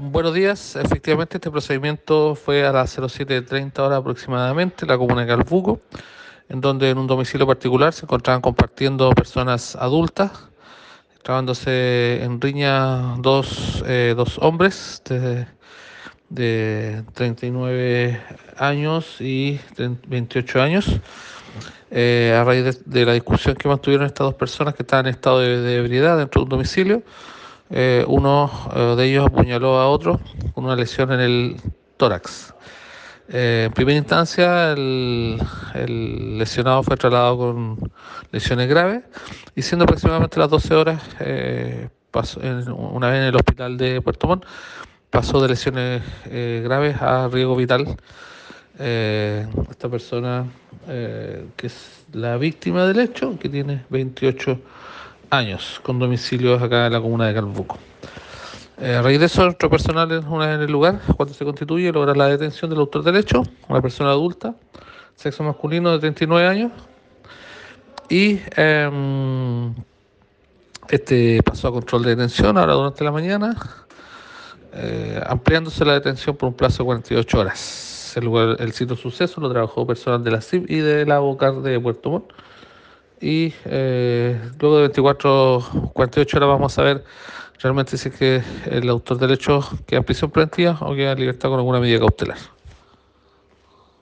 Buenos días, efectivamente este procedimiento fue a las 07.30 horas aproximadamente en la comuna de Calbuco, en donde en un domicilio particular se encontraban compartiendo personas adultas, trabándose en riña dos, eh, dos hombres de, de 39 años y 28 años. Eh, a raíz de, la discusión que mantuvieron estas dos personas que estaban en estado de, de ebriedad dentro de un domicilio, eh, uno eh, de ellos apuñaló a otro con una lesión en el tórax. Eh, en primera instancia, el, lesionado fue trasladado con lesiones graves y siendo aproximadamente las 12 horas, pasó una vez en el hospital de Puerto Montt, pasó de lesiones graves a riesgo vital. esta persona que es la víctima del hecho, que tiene 28 años con domicilios acá en la comuna de Calbuco. Eh, raíz de nuestro personal en el lugar, cuando se constituye, logra la detención del autor del hecho, una persona adulta, sexo masculino de 39 años, y eh, este pasó a control de detención ahora durante la mañana, eh, ampliándose la detención por un plazo de 48 horas. El, lugar, el sitio suceso lo trabajó personal de la CIP y de la BOCAR de Puerto Montt y eh, luego de 24, 48 horas vamos a ver realmente si es que el autor del hecho queda en prisión preventiva o queda en libertad con alguna medida cautelar.